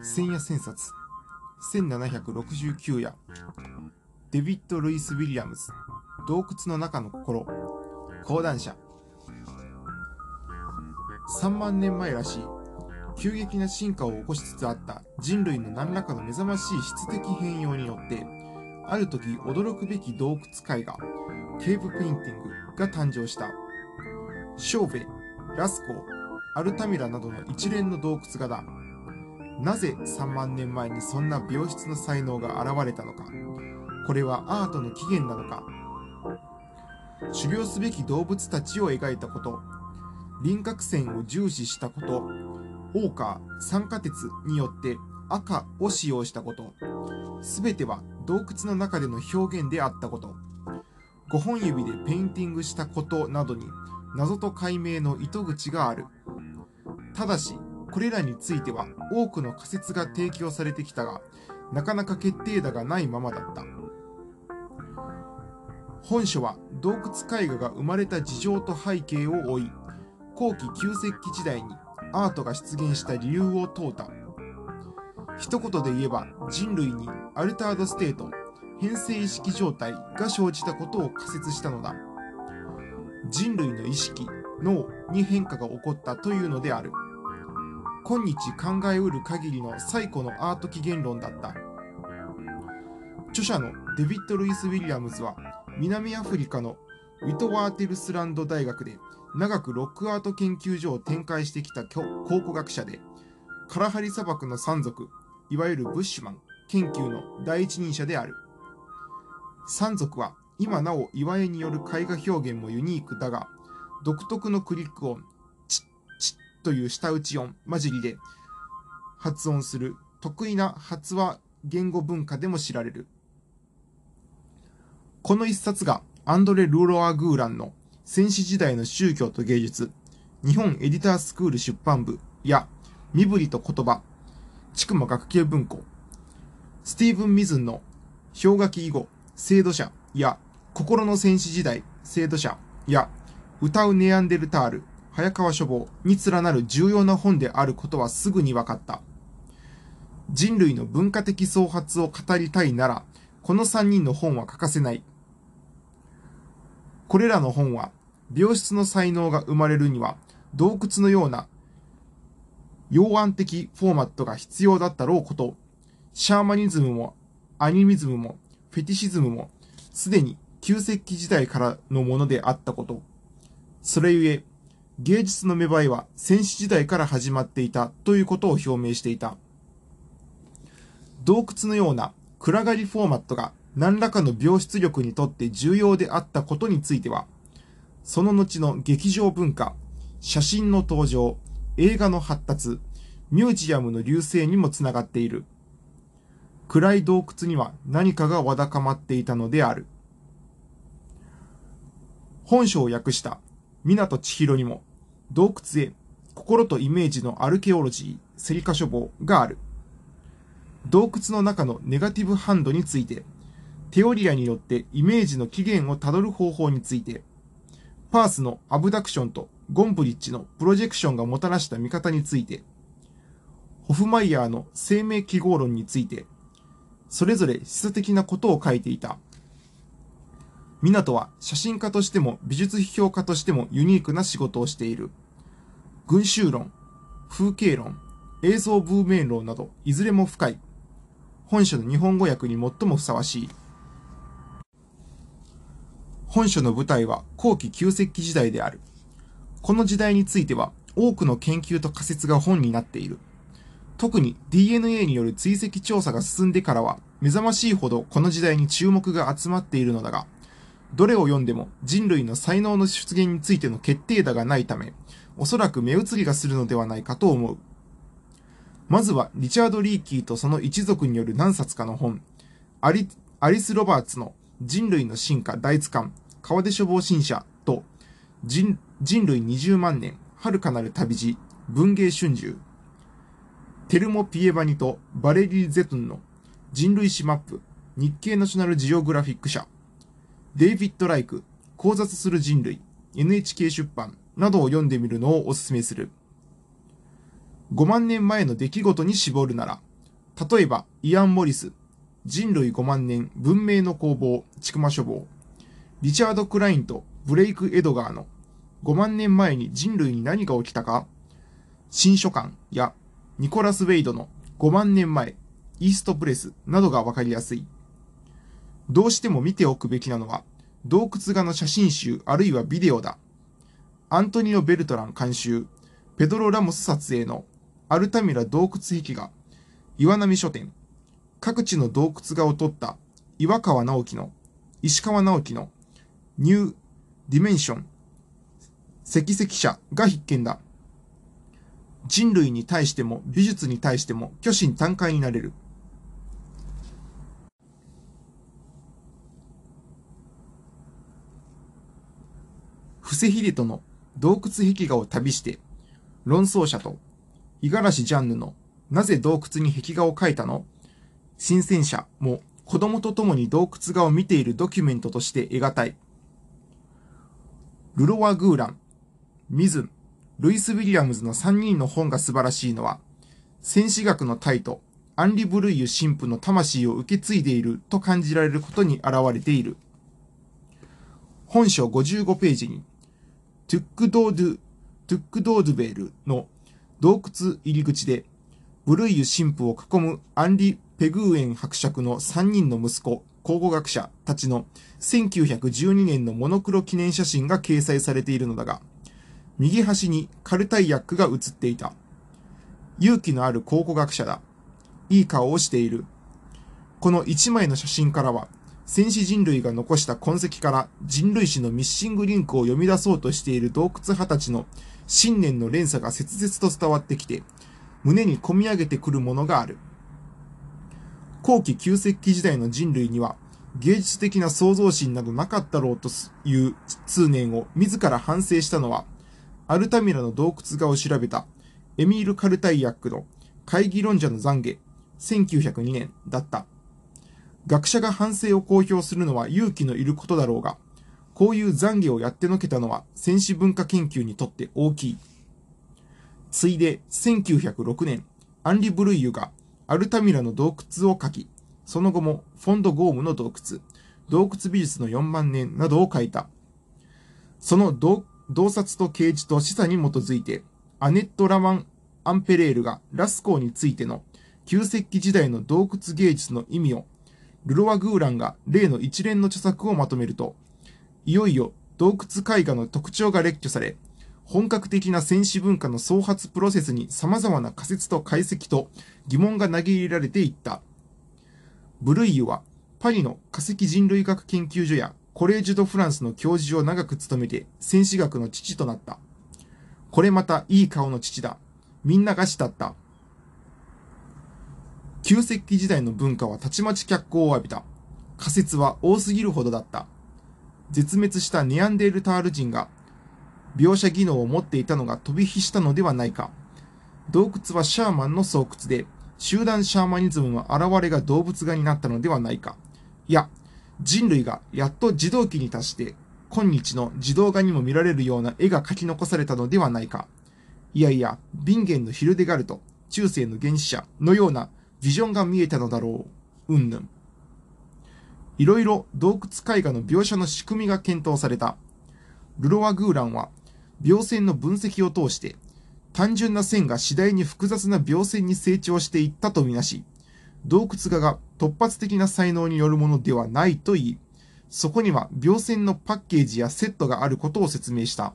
千夜千冊。1769夜。デビッド・ルイス・ウィリアムズ。洞窟の中の心。講談社。3万年前らしい。急激な進化を起こしつつあった。人類の何らかの目覚ましい質的変容によってある時驚くべき洞窟絵画。 cave painting が誕生した。ショーベラスコアルタミラなどの一連の洞窟画だ。なぜ3万年前にそんな病室の才能が現れたのか。これはアートの起源なのか。狩猟すべき動物たちを描いたこと。輪郭線を重視したこと。オーカー酸化鉄によって赤を使用したこと。すべては洞窟の中での表現であったこと。5本指でペインティングしたことなどに謎と解明の糸口がある。ただしこれらについては多くの仮説が提供されてきたがなかなか決定打がないままだった。本書は洞窟絵画が生まれた事情と背景を追い後期旧石器時代にアートが出現した理由を問うた。一言で言えば人類にaltered state 変性意識状態が生じたことを仮説したのだ。人類の意識脳に変化が起こったというのである。今日考えうる限りの最古のアート起源論だった著者のデビッド・ルイス・ウィリアムズは南アフリカのウィトワーテルスランド大学で長くロックアート研究所を展開してきた考古学者でカラハリ砂漠の山賊いわゆるブッシュマン研究の第一人者である山賊は今なお岩絵による絵画表現もユニークだが独特のクリック音という舌打ち音混じりで発音する。得意な発話言語文化でも知られる。この一冊がアンドレ・ルーロア・グーランの戦死時代の宗教と芸術、日本エディタースクール出版部や身振りと言葉、筑馬学系文庫、スティーブン・ミズンの氷河期以後、制度者や心の戦死時代、制度者や歌うネアンデルタール、早川書房に連なる重要な本であることはすぐに分かった。人類の文化的創発を語りたいなら、この3人の本は欠かせない。これらの本は、病室の才能が生まれるには、洞窟のような、洋安的フォーマットが必要だったろうこと、シャーマニズムも、アニミズムも、フェティシズムも、すでに旧石器時代からのものであったこと。それゆえ、芸術の芽生えは戦死時代から始まっていたということを表明していた。洞窟のような暗がりフォーマットが何らかの病出力にとって重要であったことについては、その後の劇場文化、写真の登場、映画の発達、ミュージアムの流星にもつながっている。暗い洞窟には何かがわだかまっていたのである。本書を訳した港千尋にも、洞窟へ心とイメージのアルケオロジー、セリカ書房がある。洞窟の中のネガティブハンドについて、テオリアによってイメージの起源をたどる方法について、パースのアブダクションとゴンブリッジのプロジェクションがもたらした見方について、ホフマイヤーの生命記号論について、それぞれ示唆的なことを書いていた。港は写真家としても美術批評家としてもユニークな仕事をしている。群衆論、風景論、映像文明論など、いずれも深い。本書の日本語訳に最もふさわしい。本書の舞台は後期旧石器時代である。この時代については多くの研究と仮説が本になっている。特に DNA による追跡調査が進んでからは目覚ましいほどこの時代に注目が集まっているのだが、どれを読んでも人類の才能の出現についての決定打がないため、おそらく目移りがするのではないかと思う。まずは、リチャード・リーキーとその一族による何冊かの本、アリアリス・ロバーツの人類の進化大図鑑、川出処方新社と人人類20万年、遥かなる旅路、文芸春秋、テルモ・ピエバニとバレリー・ゼトンの人類史マップ、日経ナショナルジオグラフィック社、デイビッド・ライク、考察する人類、NHK 出版などを読んでみるのをお勧めする。5万年前の出来事に絞るなら、例えば、イアン・モリス、人類5万年文明の攻防、ちくま書房、リチャード・クラインとブレイク・エドガーの5万年前に人類に何が起きたか、新書館やニコラス・ウェイドの5万年前、イーストプレスなどがわかりやすい。どうしても見ておくべきなのは、洞窟画の写真集あるいはビデオだ。アントニオ・ベルトラン監修、ペドロ・ラモス撮影のアルタミラ洞窟壁画、岩波書店、各地の洞窟画を撮った岩川直樹の、石川直樹の New Dimension、赤々舎が必見だ。人類に対しても美術に対しても虚心坦懐になれる。布施秀人の洞窟壁画を旅して、論争者と五十嵐ジャンヌのなぜ洞窟に壁画を描いたの？新鮮者も子供と共に洞窟画を見ているドキュメントとして得難い。ルロワ・グーラン、ミズン、ルイス・ウィリアムズの3人の本が素晴らしいのは、先史学の泰斗アンリ・ブルイユ神父の魂を受け継いでいると感じられることに現れている。本書55ページに、トゥックドードゥ、トゥックドードゥベルの洞窟入り口で、ブルイユ神父を囲むアンリ・ベグーエン伯爵の3人の息子、考古学者たちの1912年のモノクロ記念写真が掲載されているのだが、右端にカルタイヤックが写っていた。勇気のある考古学者だ。いい顔をしている。この一枚の写真からは、戦士人類が残した痕跡から人類史のミッシングリンクを読み出そうとしている洞窟派たちの信念の連鎖が切々と伝わってきて、胸に込み上げてくるものがある。後期旧石器時代の人類には芸術的な創造心などなかったろうという通念を自ら反省したのは、アルタミラの洞窟画を調べたエミール・カルタイヤックの会議論者の懺悔、1902年だった。学者が反省を公表するのは勇気のいることだろうが、こういう懺悔をやってのけたのは戦士文化研究にとって大きい。ついで1906年、アンリ・ブルイユがアルタミラの洞窟を書き、その後もフォンド・ゴームの洞窟、洞窟美術の4万年などを書いた。その洞察と啓示と示唆に基づいて、アネット・ラマン・アンペレールがラスコーについての旧石器時代の洞窟芸術の意味を、ルロワ・グーランが例の一連の著作をまとめると、いよいよ洞窟絵画の特徴が列挙され、本格的な戦士文化の創発プロセスに様々な仮説と解析と疑問が投げ入れられていった。ブルイユはパリの化石人類学研究所やコレージュ・ド・フランスの教授を長く務めて戦士学の父となった。これまたいい顔の父だ。みんなが慕った。旧石器時代の文化はたちまち脚光を浴びた。仮説は多すぎるほどだった。絶滅したネアンデールタール人が描写技能を持っていたのが飛び火したのではないか。洞窟はシャーマンの巣窟で、集団シャーマニズムの現れが動物画になったのではないか。いや、人類がやっと自動機に達して、今日の自動画にも見られるような絵が描き残されたのではないか。いやいや、ビンゲンのヒルデガルト、中世の原始者のようなビジョンが見えたのだろう。うんぬん。いろいろ洞窟絵画の描写の仕組みが検討された。ルロワ・グーランは描線の分析を通して、単純な線が次第に複雑な描線に成長していったとみなし、洞窟画が突発的な才能によるものではないと言い、そこには描線のパッケージやセットがあることを説明した。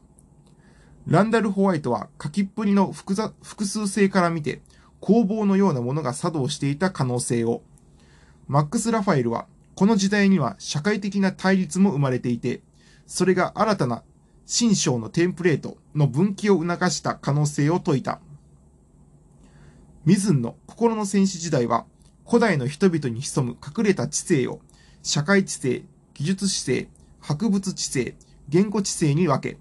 ランダル・ホワイトは書きっぷりの複雑複数性から見て、工房のようなものが作動していた可能性を、マックス・ラファエルは、この時代には社会的な対立も生まれていて、それが新たな新章のテンプレートの分岐を促した可能性を説いた。ミズンの心の戦士時代は、古代の人々に潜む隠れた知性を、社会知性、技術知性、博物知性、言語知性に分け、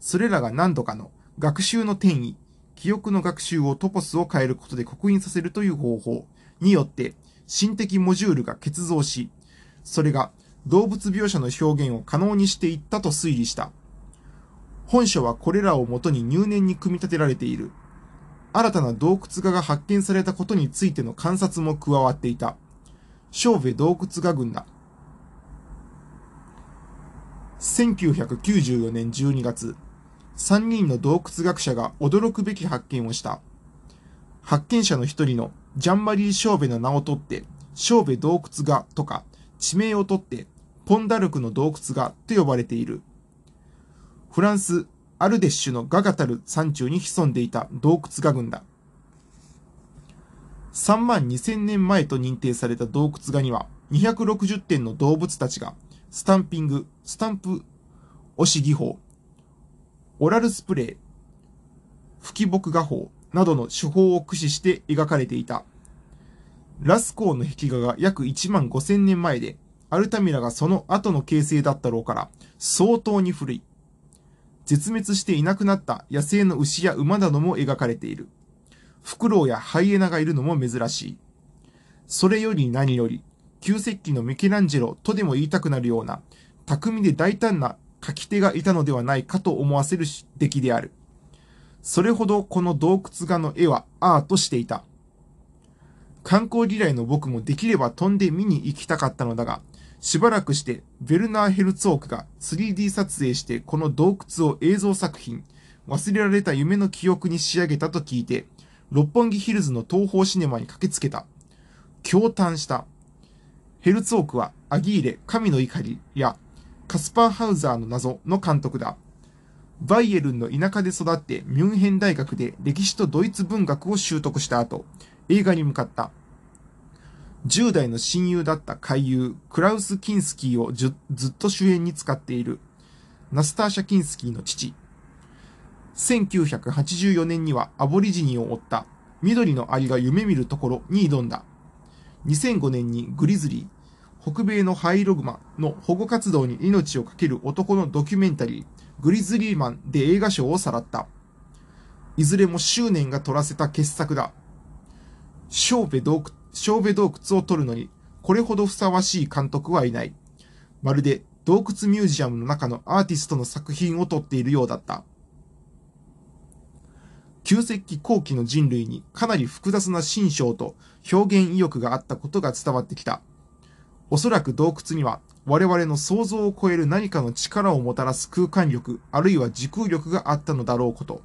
それらが何度かの学習の転移、記憶の学習をトポスを変えることで刻印させるという方法によって、心的モジュールが結像し、それが動物描写の表現を可能にしていったと推理した。本書はこれらをもとに入念に組み立てられている。新たな洞窟画が発見されたことについての観察も加わっていた。小部洞窟画群だ。1994年12月、3人の洞窟学者が驚くべき発見をした。発見者の一人のジャンマリー・ショーベの名を取って、ショーベ洞窟画とか、地名を取って、ポンダルクの洞窟画と呼ばれている。フランス、アルデッシュのガガタル山中に潜んでいた洞窟画群だ。3万2000年前と認定された洞窟画には、260点の動物たちが、スタンピング、スタンプ押し技法、オラルスプレー、吹き木画法などの手法を駆使して描かれていた。ラスコーの壁画が約1万5000年前で、アルタミラがその後の形成だったろうから、相当に古い。絶滅していなくなった野生の牛や馬なども描かれている。フクロウやハイエナがいるのも珍しい。それより何より、旧石器のミケランジェロとでも言いたくなるような、巧みで大胆な書き手がいたのではないかと思わせる出来である。それほどこの洞窟画の絵はアートしていた。観光嫌いの僕もできれば飛んで見に行きたかったのだが、しばらくしてベルナー・ヘルツォークが 3D 撮影してこの洞窟を映像作品、忘れられた夢の記憶に仕上げたと聞いて、六本木ヒルズの東方シネマに駆けつけた。驚嘆した。ヘルツォークはアギーレ、神の怒りやカスパーハウザーの謎の監督だ。バイエルンの田舎で育ってミュンヘン大学で歴史とドイツ文学を習得した後、映画に向かった。10代の親友だった俳優、クラウス・キンスキーをずっと主演に使っている、ナスターシャ・キンスキーの父。1984年にはアボリジニを追った緑のアリが夢見るところに挑んだ。2005年にグリズリー、北米のハイログマの保護活動に命を懸ける男のドキュメンタリー、グリズリーマンで映画賞をさらった。いずれも執念が取らせた傑作だ。ショーベ洞窟小部洞窟を撮るのに、これほどふさわしい監督はいない。まるで洞窟ミュージアムの中のアーティストの作品を撮っているようだった。旧石器後期の人類にかなり複雑な心象と表現意欲があったことが伝わってきた。おそらく洞窟には我々の想像を超える何かの力をもたらす空間力、あるいは時空力があったのだろうこと。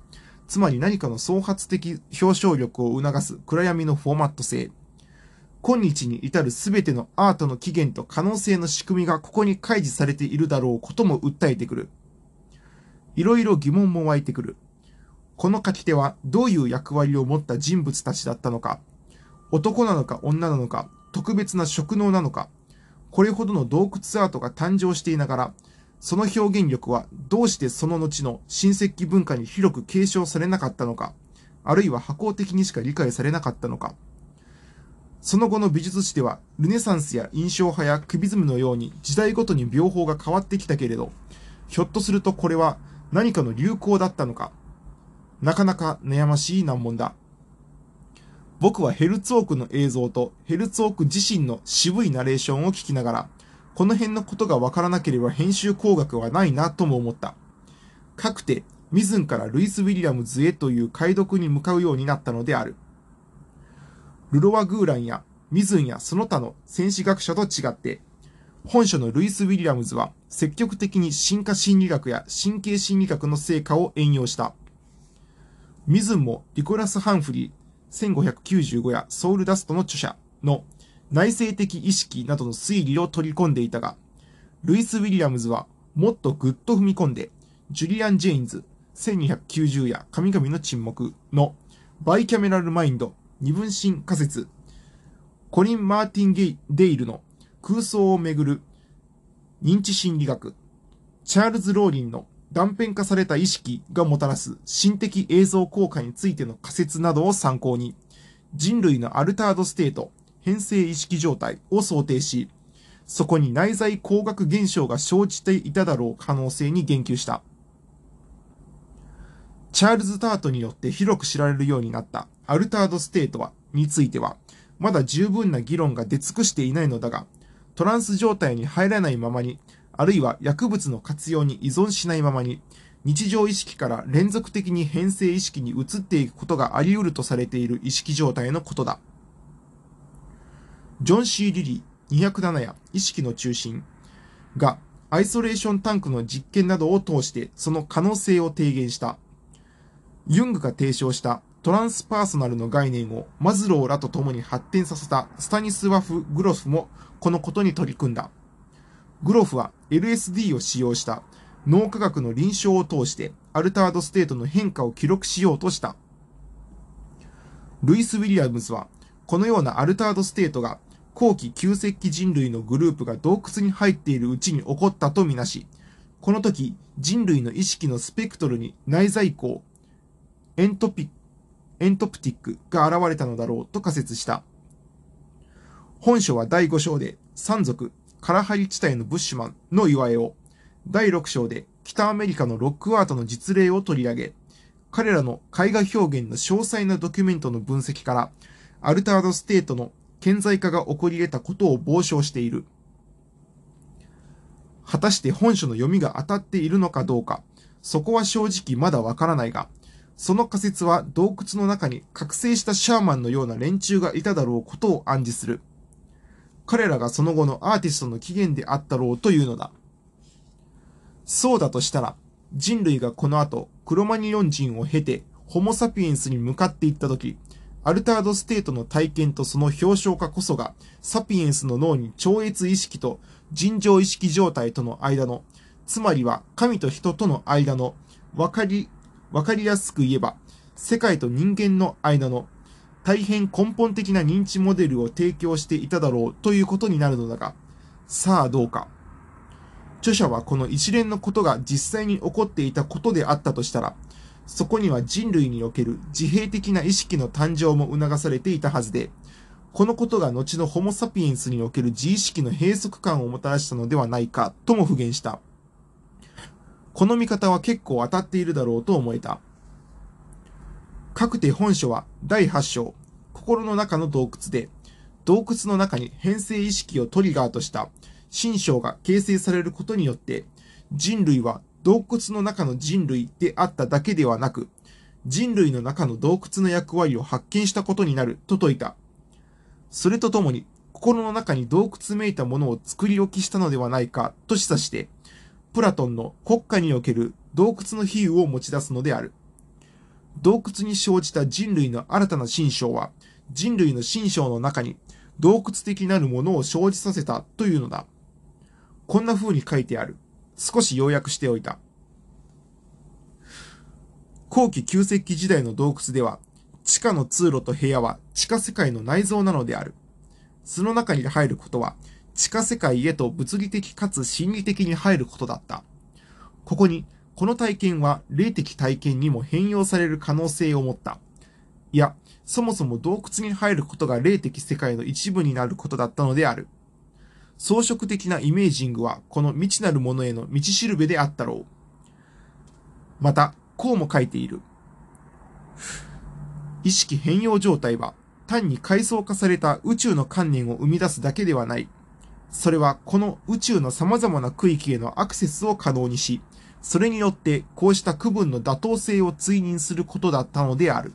つまり何かの創発的表彰力を促す暗闇のフォーマット性。今日に至る全てのアートの起源と可能性の仕組みがここに開示されているだろうことも訴えてくる。いろいろ疑問も湧いてくる。この書き手はどういう役割を持った人物たちだったのか、男なのか女なのか、特別な職能なのか、これほどの洞窟アートが誕生していながら、その表現力はどうしてその後の新石器文化に広く継承されなかったのか、あるいは破壊的にしか理解されなかったのか。その後の美術史では、ルネサンスや印象派やクビズムのように時代ごとに描法が変わってきたけれど、ひょっとするとこれは何かの流行だったのか。なかなか悩ましい難問だ。僕はヘルツォークの映像とヘルツォーク自身の渋いナレーションを聞きながら、この辺のことがわからなければ編集工学はないなとも思った。かくて、ミズンからルイス・ウィリアムズへという解読に向かうようになったのである。ルロワ・グーランやミズンやその他の戦士学者と違って、本書のルイス・ウィリアムズは積極的に進化心理学や神経心理学の成果を援用した。ミズンもニコラス・ハンフリー1595や Soul Dust の著者の内省的意識などの推理を取り込んでいたが、ルイス・ウィリアムズはもっとぐっと踏み込んで、ジュリアン・ジェインズ1290や神々の沈黙の bicameral mind 二分心仮説、コリン・マーティン・ゲイデイルの空想をめぐる認知心理学、チャールズ・ローリンの断片化された意識がもたらす心的映像効果についての仮説などを参考に、人類の altered state、変性意識状態を想定し、そこに内在光学現象が生じていただろう可能性に言及した。チャールズ・タートによって広く知られるようになった altered state は、については、まだ十分な議論が出尽くしていないのだが、トランス状態に入らないままに、あるいは薬物の活用に依存しないままに、日常意識から連続的に変性意識に移っていくことがあり得るとされている意識状態のことだ。ジョン・シー・リリー207や意識の中心がアイソレーションタンクの実験などを通してその可能性を提言した。ユングが提唱したトランスパーソナルの概念をマズローらと共に発展させたスタニスワフ・グロフもこのことに取り組んだ。グロフは LSD を使用した脳科学の臨床を通して altered state の変化を記録しようとした。ルイス・ウィリアムズはこのような altered state が後期旧石器人類のグループが洞窟に入っているうちに起こったとみなし、この時人類の意識のスペクトルに内在光、エントピエントプティックが現れたのだろうと仮説した。本書は第5章で山賊、カラハリ地帯のブッシュマンの祝いを、第6章で北アメリカのロックアートの実例を取り上げ、彼らの絵画表現の詳細なドキュメントの分析から、アルタードステートの顕在化が起こり得たことを傍聴している。果たして本書の読みが当たっているのかどうか、そこは正直まだわからないが、その仮説は洞窟の中に覚醒したシャーマンのような連中がいただろうことを暗示する。彼らがその後のアーティストの起源であったろうというのだ。そうだとしたら、人類がこの後、クロマニヨン人を経て、ホモサピエンスに向かっていったとき、アルタードステートの体験とその表彰化こそが、サピエンスの脳に超越意識と尋常意識状態との間の、つまりは神と人との間の、わかり、わかりやすく言えば、世界と人間の間の、大変根本的な認知モデルを提供していただろうということになるのだが、さあどうか。著者はこの一連のことが実際に起こっていたことであったとしたら、そこには人類における自閉的な意識の誕生も促されていたはずで、このことが後のホモサピエンスにおける自意識の閉塞感をもたらしたのではないかとも付言した。この見方は結構当たっているだろうと思えた。各て本書は第8章、心の中の洞窟で、洞窟の中に変性意識をトリガーとした新章が形成されることによって、人類は洞窟の中の人類であっただけではなく、人類の中の洞窟の役割を発見したことになると説いた。それとともに、心の中に洞窟めいたものを作り置きしたのではないかと示唆して、プラトンの国家における洞窟の比喩を持ち出すのである。洞窟に生じた人類の新たな新章は、人類の新章の中に洞窟的なるものを生じさせたというのだ。こんな風に書いてある。少し要約しておいた。後期旧石器時代の洞窟では、地下の通路と部屋は地下世界の内臓なのである。その中に入ることは、地下世界へと物理的かつ心理的に入ることだった。ここに、この体験は霊的体験にも変容される可能性を持った。いや、そもそも洞窟に入ることが霊的世界の一部になることだったのである。装飾的なイメージングはこの未知なるものへの道しるべであったろう。また、こうも書いている。意識変容状態は単に階層化された宇宙の観念を生み出すだけではない。それはこの宇宙の様々な区域へのアクセスを可能にし、それによってこうした区分の妥当性を追認することだったのである。